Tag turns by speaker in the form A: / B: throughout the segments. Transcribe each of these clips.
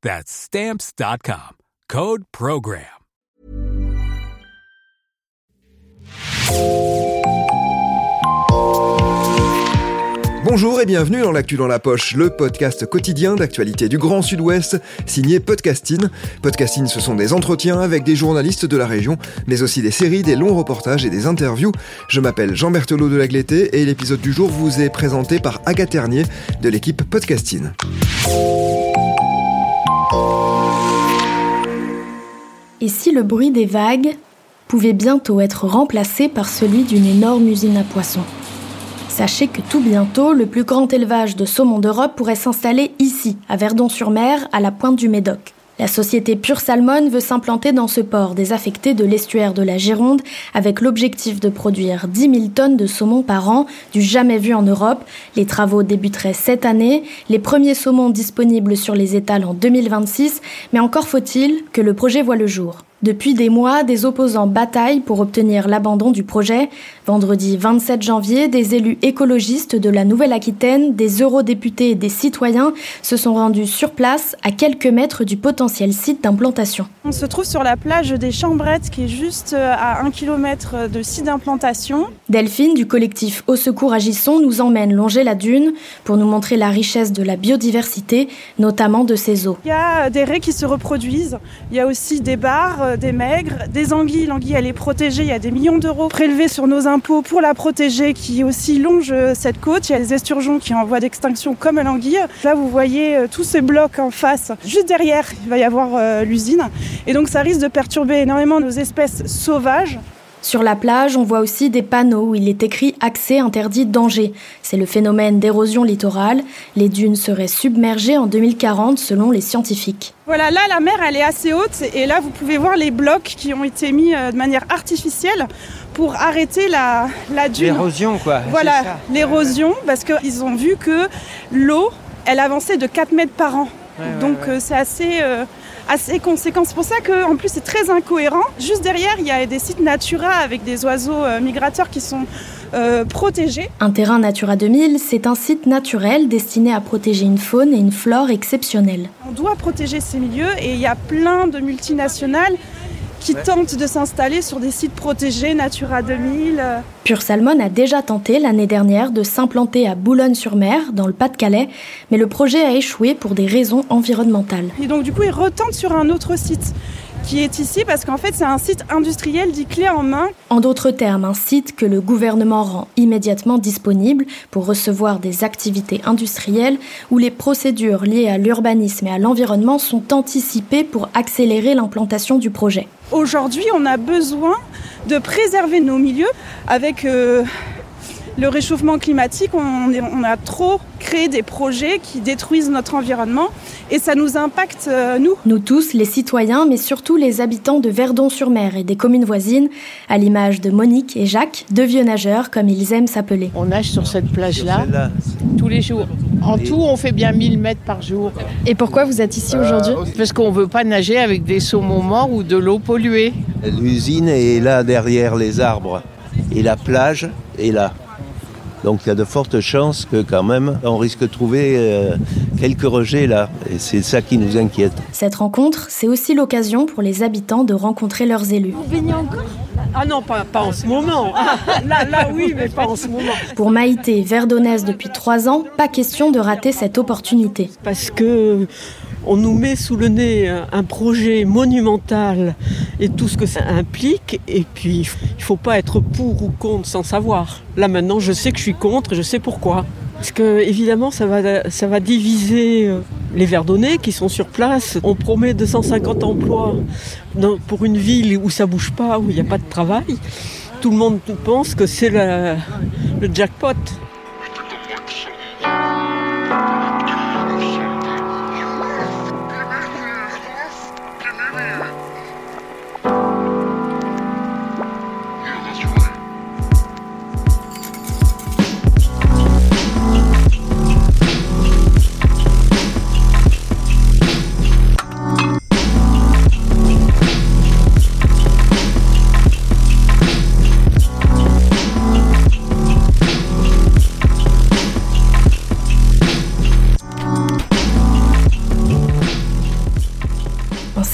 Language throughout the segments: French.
A: That's Stamps.com. Code PROGRAM.
B: Bonjour et bienvenue dans l'actu dans la poche, le podcast quotidien d'actualité du Grand Sud-Ouest, signé Podcasting. Podcasting, ce sont des entretiens avec des journalistes de la région, mais aussi des séries, des longs reportages et des interviews. Je m'appelle Jean Berthelot de la Lagleté et l'épisode du jour vous est présenté par Agathe Ternier de l'équipe Podcasting.
C: Et si le bruit des vagues pouvait bientôt être remplacé par celui d'une énorme usine à poissons Sachez que tout bientôt, le plus grand élevage de saumon d'Europe pourrait s'installer ici, à Verdon-sur-Mer, à la pointe du Médoc. La société Pure Salmon veut s'implanter dans ce port désaffecté de l'estuaire de la Gironde avec l'objectif de produire 10 000 tonnes de saumon par an, du jamais vu en Europe. Les travaux débuteraient cette année, les premiers saumons disponibles sur les étals en 2026, mais encore faut-il que le projet voit le jour. Depuis des mois, des opposants bataillent pour obtenir l'abandon du projet. Vendredi 27 janvier, des élus écologistes de la Nouvelle-Aquitaine, des eurodéputés et des citoyens se sont rendus sur place à quelques mètres du potentiel site d'implantation.
D: On se trouve sur la plage des Chambrettes qui est juste euh, à un kilomètre de site d'implantation.
C: Delphine du collectif Au Secours Agissons nous emmène longer la dune pour nous montrer la richesse de la biodiversité, notamment de ses eaux.
D: Il y a des raies qui se reproduisent, il y a aussi des bars des maigres, des anguilles. L'anguille, elle est protégée. Il y a des millions d'euros prélevés sur nos impôts pour la protéger, qui aussi longe cette côte. Il y a des esturgeons qui en voie d'extinction comme l'anguille. Là, vous voyez euh, tous ces blocs en face. Juste derrière, il va y avoir euh, l'usine. Et donc, ça risque de perturber énormément nos espèces sauvages.
C: Sur la plage, on voit aussi des panneaux où il est écrit accès interdit danger. C'est le phénomène d'érosion littorale. Les dunes seraient submergées en 2040 selon les scientifiques.
D: Voilà, là la mer elle est assez haute et là vous pouvez voir les blocs qui ont été mis euh, de manière artificielle pour arrêter la, la dune.
E: L'érosion quoi.
D: Voilà, l'érosion parce qu'ils ont vu que l'eau elle avançait de 4 mètres par an. Donc euh, c'est assez... Euh, assez conséquent. C'est pour ça qu'en plus c'est très incohérent. Juste derrière, il y a des sites Natura avec des oiseaux euh, migrateurs qui sont euh, protégés.
C: Un terrain Natura 2000, c'est un site naturel destiné à protéger une faune et une flore exceptionnelles.
D: On doit protéger ces milieux et il y a plein de multinationales qui tentent de s'installer sur des sites protégés Natura 2000.
C: Pure Salmon a déjà tenté l'année dernière de s'implanter à Boulogne-sur-Mer, dans le Pas-de-Calais, mais le projet a échoué pour des raisons environnementales.
D: Et donc du coup, ils retentent sur un autre site qui est ici parce qu'en fait c'est un site industriel dit clé en main.
C: En d'autres termes, un site que le gouvernement rend immédiatement disponible pour recevoir des activités industrielles où les procédures liées à l'urbanisme et à l'environnement sont anticipées pour accélérer l'implantation du projet.
D: Aujourd'hui, on a besoin de préserver nos milieux avec euh, le réchauffement climatique, on, a trop créé des projets qui détruisent notre environnement et ça nous impacte, euh, nous.
C: Nous tous, les citoyens, mais surtout les habitants de Verdon-sur-Mer et des communes voisines, à l'image de Monique et Jacques, deux vieux nageurs comme ils aiment s'appeler.
F: On nage sur cette plage-là tous les jours. En tout, on fait bien 1000 mètres par jour.
C: Et pourquoi vous êtes ici aujourd'hui
F: Parce qu'on ne veut pas nager avec des saumons morts ou de l'eau polluée.
E: L'usine est là derrière les arbres et la plage est là. Donc il y a de fortes chances que quand même on risque de trouver euh, quelques rejets là. Et c'est ça qui nous inquiète.
C: Cette rencontre, c'est aussi l'occasion pour les habitants de rencontrer leurs élus.
G: Vous baignez encore? Ah non, pas, pas, en ce moment. là, là, oui, mais pas en ce moment.
C: Pour Maïté, verdonnaise depuis trois ans, pas question de rater cette opportunité.
G: Parce que On nous met sous le nez un projet monumental et tout ce que ça implique. Et puis, il ne faut pas être pour ou contre sans savoir. Là maintenant, je sais que je suis contre et je sais pourquoi. Parce que évidemment, ça va, diviser euh, les Verdonnais qui sont sur place. On promet 250 emplois pour une ville où ça bouge pas, où il n'y a pas de travail. Tout le monde pense que c'est le jackpot.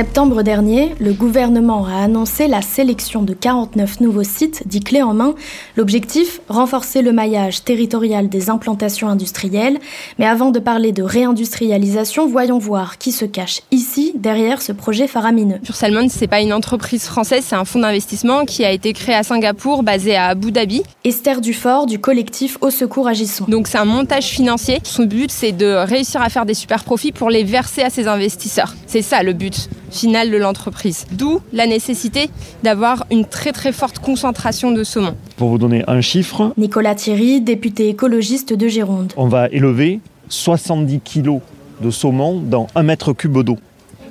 C: Septembre dernier, le gouvernement a annoncé la sélection de 49 nouveaux sites dits clés en main. L'objectif, renforcer le maillage territorial des implantations industrielles. Mais avant de parler de réindustrialisation, voyons voir qui se cache ici, derrière ce projet faramineux.
H: Pure Salmon, c'est pas une entreprise française, c'est un fonds d'investissement qui a été créé à Singapour, basé à Abu Dhabi.
C: Esther Dufort du collectif Au Secours Agissons.
H: Donc c'est un montage financier. Son but, c'est de réussir à faire des super profits pour les verser à ses investisseurs. C'est ça le but finale de l'entreprise. D'où la nécessité d'avoir une très très forte concentration de saumon.
I: Pour vous donner un chiffre,
C: Nicolas Thierry, député écologiste de Gironde.
I: On va élever 70 kilos de saumon dans un mètre cube d'eau.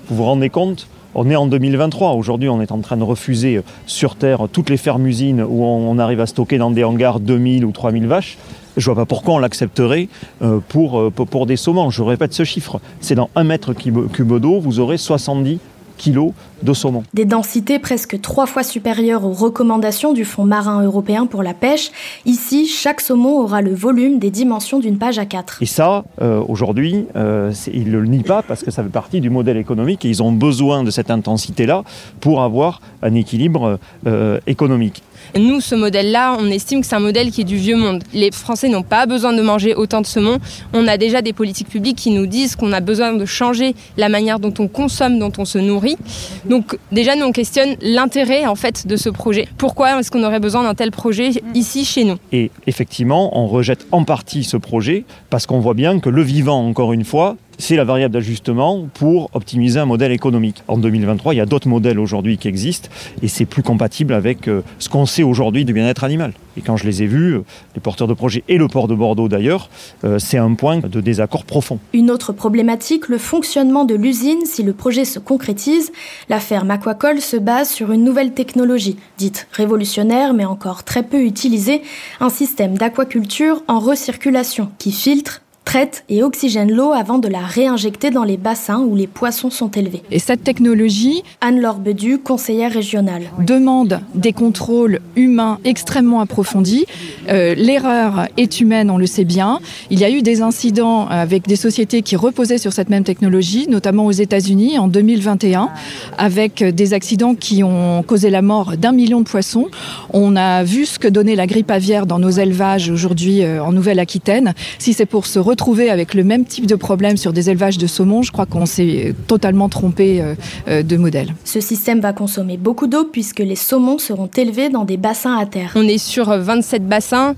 I: Vous vous rendez compte on est en 2023. Aujourd'hui, on est en train de refuser euh, sur Terre toutes les fermes-usines où on arrive à stocker dans des hangars 2000 ou 3000 vaches. Je ne vois pas pourquoi on l'accepterait euh, pour, euh, pour des saumons. Je répète ce chiffre. C'est dans un mètre cube d'eau, vous aurez 70 kilos de saumon.
C: Des densités presque trois fois supérieures aux recommandations du Fonds marin européen pour la pêche. Ici, chaque saumon aura le volume des dimensions d'une page à 4.
I: Et ça, euh, aujourd'hui, euh, ils ne le nient pas parce que ça fait partie du modèle économique et ils ont besoin de cette intensité-là pour avoir un équilibre euh, économique.
H: Nous, ce modèle-là, on estime que c'est un modèle qui est du vieux monde. Les Français n'ont pas besoin de manger autant de saumon. On a déjà des politiques publiques qui nous disent qu'on a besoin de changer la manière dont on consomme, dont on se nourrit. Donc déjà, nous, on questionne l'intérêt en fait de ce projet. Pourquoi est-ce qu'on aurait besoin d'un tel projet ici, chez nous?
I: Et effectivement, on rejette en partie ce projet parce qu'on voit bien que le vivant, encore une fois, c'est la variable d'ajustement pour optimiser un modèle économique. En 2023, il y a d'autres modèles aujourd'hui qui existent et c'est plus compatible avec euh, ce qu'on sait aujourd'hui du bien-être animal. Et quand je les ai vus, euh, les porteurs de projets et le port de Bordeaux d'ailleurs, euh, c'est un point de désaccord profond.
C: Une autre problématique, le fonctionnement de l'usine si le projet se concrétise. La ferme Aquacol se base sur une nouvelle technologie, dite révolutionnaire mais encore très peu utilisée, un système d'aquaculture en recirculation qui filtre, traite et oxygène l'eau avant de la réinjecter dans les bassins où les poissons sont élevés.
J: Et cette technologie,
C: Anne-Laure Bedu, conseillère régionale,
J: demande des contrôles humains extrêmement approfondis. Euh, l'erreur est humaine, on le sait bien. Il y a eu des incidents avec des sociétés qui reposaient sur cette même technologie, notamment aux États-Unis en 2021, avec des accidents qui ont causé la mort d'un million de poissons. On a vu ce que donnait la grippe aviaire dans nos élevages aujourd'hui euh, en Nouvelle-Aquitaine. Si c'est pour se retrouver retrouver avec le même type de problème sur des élevages de saumon, je crois qu'on s'est totalement trompé euh, euh, de modèle.
C: Ce système va consommer beaucoup d'eau puisque les saumons seront élevés dans des bassins à terre.
H: On est sur 27 bassins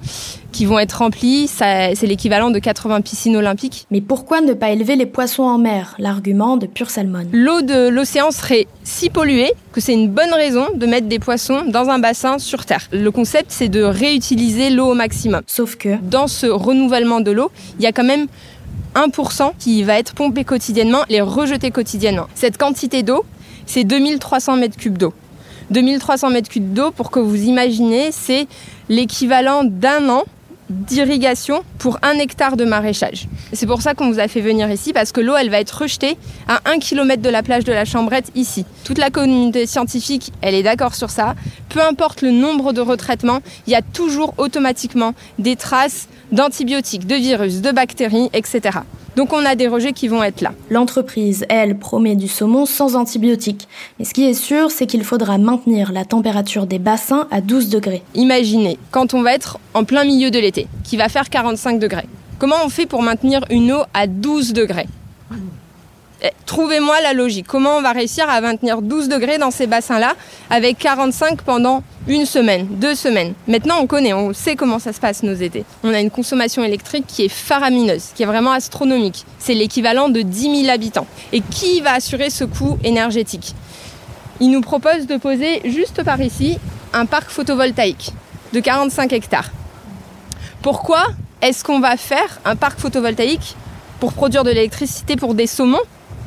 H: qui vont être remplis. C'est l'équivalent de 80 piscines olympiques.
C: Mais pourquoi ne pas élever les poissons en mer? L'argument de Pure Salmon.
H: L'eau de l'océan serait si polluée que c'est une bonne raison de mettre des poissons dans un bassin sur Terre. Le concept, c'est de réutiliser l'eau au maximum.
C: Sauf que
H: dans ce renouvellement de l'eau, il y a quand même 1% qui va être pompé quotidiennement, les rejeté quotidiennement. Cette quantité d'eau, c'est 2300 mètres cubes d'eau. 2300 mètres cubes d'eau, pour que vous imaginez, c'est l'équivalent d'un an d'irrigation pour un hectare de maraîchage. C'est pour ça qu'on vous a fait venir ici, parce que l'eau, elle va être rejetée à un kilomètre de la plage de la Chambrette, ici. Toute la communauté scientifique, elle est d'accord sur ça. Peu importe le nombre de retraitements, il y a toujours automatiquement des traces d'antibiotiques, de virus, de bactéries, etc. Donc on a des rejets qui vont être là.
C: L'entreprise, elle, promet du saumon sans antibiotiques. Mais ce qui est sûr, c'est qu'il faudra maintenir la température des bassins à 12 degrés.
H: Imaginez, quand on va être en plein milieu de l'été, qui va faire 45 degrés. Comment on fait pour maintenir une eau à 12 degrés? Trouvez-moi la logique. Comment on va réussir à maintenir 12 degrés dans ces bassins-là avec 45 pendant une semaine, deux semaines? Maintenant, on connaît, on sait comment ça se passe nos étés. On a une consommation électrique qui est faramineuse, qui est vraiment astronomique. C'est l'équivalent de 10 000 habitants. Et qui va assurer ce coût énergétique? Il nous propose de poser juste par ici un parc photovoltaïque de 45 hectares. Pourquoi est-ce qu'on va faire un parc photovoltaïque pour produire de l'électricité pour des saumons?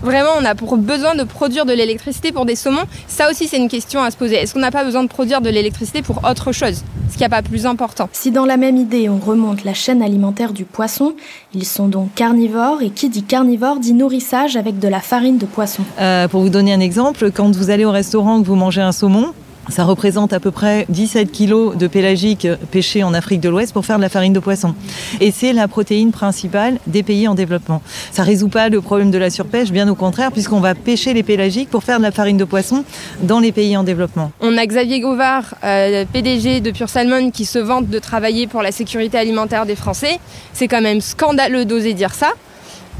H: Vraiment, on a pour besoin de produire de l'électricité pour des saumons. Ça aussi, c'est une question à se poser. Est-ce qu'on n'a pas besoin de produire de l'électricité pour autre chose Ce qui n'y a pas plus important?
C: Si dans la même idée, on remonte la chaîne alimentaire du poisson, ils sont donc carnivores. Et qui dit carnivore dit nourrissage avec de la farine de poisson.
K: Euh, pour vous donner un exemple, quand vous allez au restaurant que vous mangez un saumon, ça représente à peu près 17 kilos de pélagique pêché en Afrique de l'Ouest pour faire de la farine de poisson. Et c'est la protéine principale des pays en développement. Ça résout pas le problème de la surpêche, bien au contraire, puisqu'on va pêcher les pélagiques pour faire de la farine de poisson dans les pays en développement.
H: On a Xavier Gauvard, euh, PDG de Pure Salmon, qui se vante de travailler pour la sécurité alimentaire des Français. C'est quand même scandaleux d'oser dire ça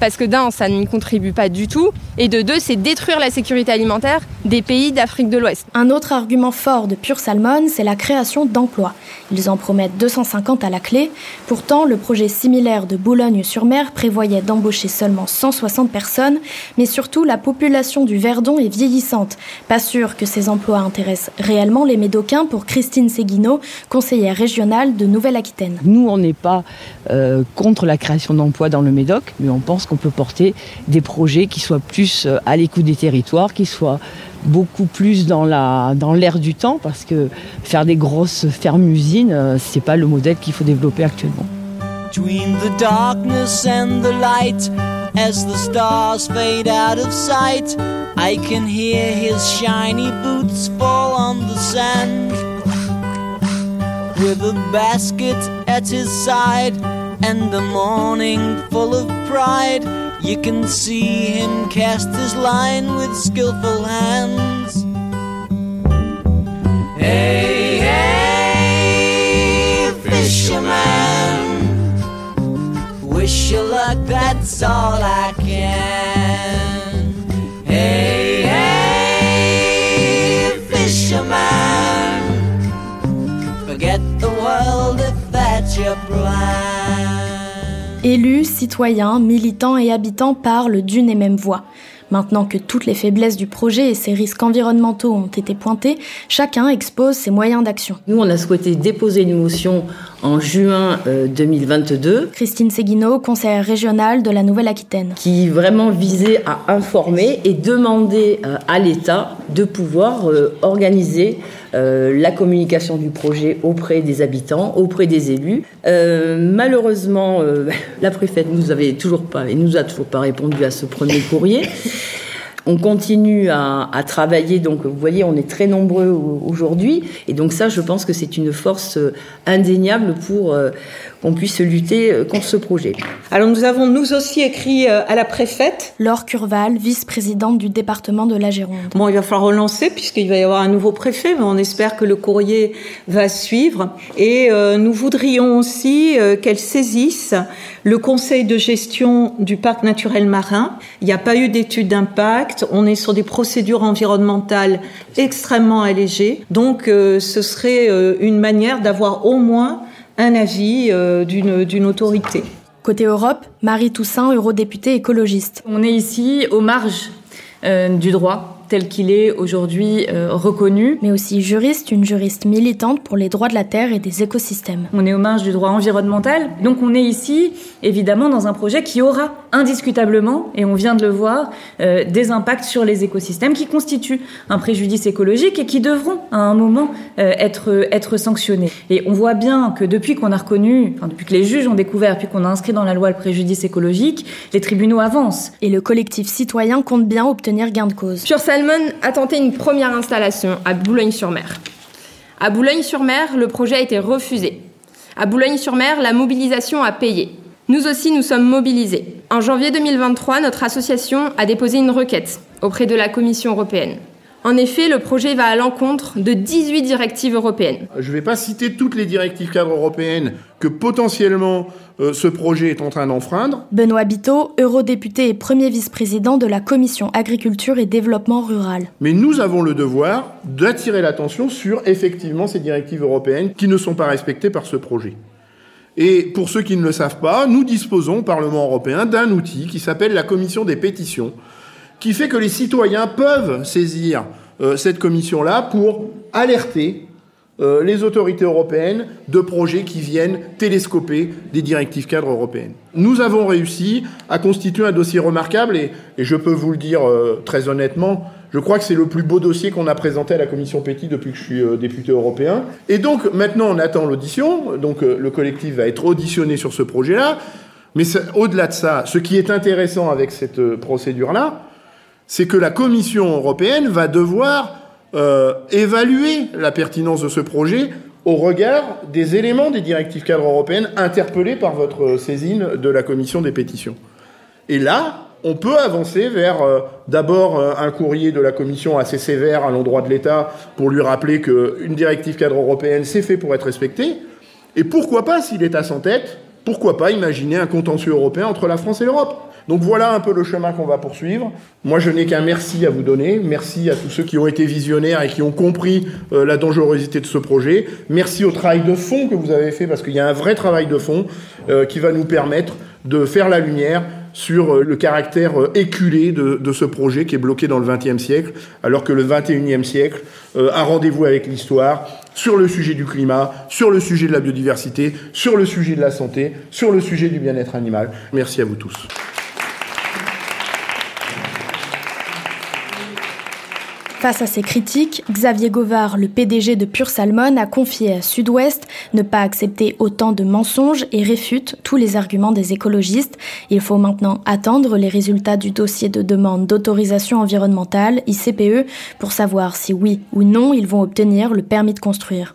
H: parce que d'un, ça n'y contribue pas du tout, et de deux, c'est détruire la sécurité alimentaire des pays d'Afrique de l'Ouest.
C: Un autre argument fort de Pure Salmon, c'est la création d'emplois. Ils en promettent 250 à la clé. Pourtant, le projet similaire de Boulogne-sur-Mer prévoyait d'embaucher seulement 160 personnes, mais surtout la population du Verdon est vieillissante. Pas sûr que ces emplois intéressent réellement les Médocains pour Christine Seguino, conseillère régionale de Nouvelle-Aquitaine.
L: Nous, on n'est pas euh, contre la création d'emplois dans le Médoc, mais on pense qu'on peut porter des projets qui soient plus euh, à l'écoute des territoires, qui soient beaucoup plus dans la dans l'air du temps parce que faire des grosses fermes-usines euh, c'est pas le modèle qu'il faut développer actuellement. Between the darkness and the light as the stars fade out of sight I can hear his shiny boots fall on the sand with a basket at his side and the morning full of pride You can see him cast his line with skillful hands. Hey, hey, fisherman. Wish you luck, that's all I can.
C: Élus, citoyens, militants et habitants parlent d'une et même voix. Maintenant que toutes les faiblesses du projet et ses risques environnementaux ont été pointés, chacun expose ses moyens d'action.
L: Nous, on a souhaité déposer une motion en juin 2022. Euh,
C: Christine Seguino, conseillère régionale de la Nouvelle-Aquitaine.
L: Qui vraiment visait à informer et demander euh, à l'État de pouvoir euh, organiser la communication du projet auprès des habitants, auprès des élus. malheureusement, la préfète nous avait toujours pas et nous a toujours pas répondu à ce premier courrier. On continue à, travailler, donc vous voyez, on est très nombreux aujourd'hui, et donc ça, je pense que c'est une force euh, indéniable pour euh, qu'on puisse lutter euh, contre ce projet.
M: Alors nous avons nous aussi écrit à la préfète.
C: Laure Curval, vice-présidente du département de la Gironde.
M: Bon, il va falloir relancer puisqu'il va y avoir un nouveau préfet, mais on espère que le courrier va suivre. Et nous voudrions aussi qu'elle saisisse le conseil de gestion du parc naturel marin. Il n'y a pas eu d'étude d'impact. On est sur des procédures environnementales extrêmement allégées. Donc, euh, ce serait euh, une manière d'avoir au moins un avis euh, d'une autorité.
C: Côté Europe, Marie Toussaint, eurodéputée écologiste.
N: On est ici aux marges du droit tel qu'il est aujourd'hui euh, reconnu.
C: Mais aussi juriste, une juriste militante pour les droits de la terre et des écosystèmes.
N: On est aux marges du droit environnemental, donc on est ici évidemment dans un projet qui aura indiscutablement, et on vient de le voir, euh, des impacts sur les écosystèmes qui constituent un préjudice écologique et qui devront à un moment euh, être, être sanctionnés. Et on voit bien que depuis qu'on a reconnu, enfin, depuis que les juges ont découvert, puis qu'on a inscrit dans la loi le préjudice écologique, les tribunaux avancent.
C: Et le collectif citoyen compte bien obtenir gain de cause.
H: Salmon a tenté une première installation à Boulogne-sur-Mer. À Boulogne-sur-Mer, le projet a été refusé. À Boulogne-sur-Mer, la mobilisation a payé. Nous aussi, nous sommes mobilisés. En janvier 2023, notre association a déposé une requête auprès de la Commission européenne. En effet, le projet va à l'encontre de 18 directives européennes.
O: Je ne vais pas citer toutes les directives cadres européennes que potentiellement euh, ce projet est en train d'enfreindre.
C: Benoît Biteau, eurodéputé et premier vice-président de la Commission Agriculture et Développement Rural.
O: Mais nous avons le devoir d'attirer l'attention sur effectivement ces directives européennes qui ne sont pas respectées par ce projet. Et pour ceux qui ne le savent pas, nous disposons au Parlement européen d'un outil qui s'appelle la commission des pétitions, qui fait que les citoyens peuvent saisir euh, cette commission-là pour alerter euh, les autorités européennes de projets qui viennent télescoper des directives cadres européennes. Nous avons réussi à constituer un dossier remarquable et, je peux vous le dire euh, très honnêtement, je crois que c'est le plus beau dossier qu'on a présenté à la commission Petit depuis que je suis député européen. Et donc maintenant on attend l'audition, donc le collectif va être auditionné sur ce projet-là. Mais au-delà de ça, ce qui est intéressant avec cette procédure-là, c'est que la Commission européenne va devoir euh, évaluer la pertinence de ce projet au regard des éléments des directives cadres européennes interpellés par votre saisine de la commission des pétitions. Et là, on peut avancer vers euh, d'abord euh, un courrier de la Commission assez sévère à l'endroit de l'État pour lui rappeler qu'une directive cadre européenne, c'est fait pour être respectée. Et pourquoi pas, s'il est à son tête, pourquoi pas imaginer un contentieux européen entre la France et l'Europe donc voilà un peu le chemin qu'on va poursuivre. Moi, je n'ai qu'un merci à vous donner. Merci à tous ceux qui ont été visionnaires et qui ont compris euh, la dangerosité de ce projet. Merci au travail de fond que vous avez fait, parce qu'il y a un vrai travail de fond euh, qui va nous permettre de faire la lumière sur euh, le caractère éculé de, de, ce projet qui est bloqué dans le XXe siècle, alors que le XXIe siècle a rendez-vous avec l'histoire sur le sujet du climat, sur le sujet de la biodiversité, sur le sujet de la santé, sur le sujet du bien-être animal. Merci à vous tous.
C: Face à ces critiques, Xavier Govard, le PDG de Pure Salmon, a confié à Sud-Ouest ne pas accepter autant de mensonges et réfute tous les arguments des écologistes. Il faut maintenant attendre les résultats du dossier de demande d'autorisation environnementale, ICPE, pour savoir si oui ou non ils vont obtenir le permis de construire.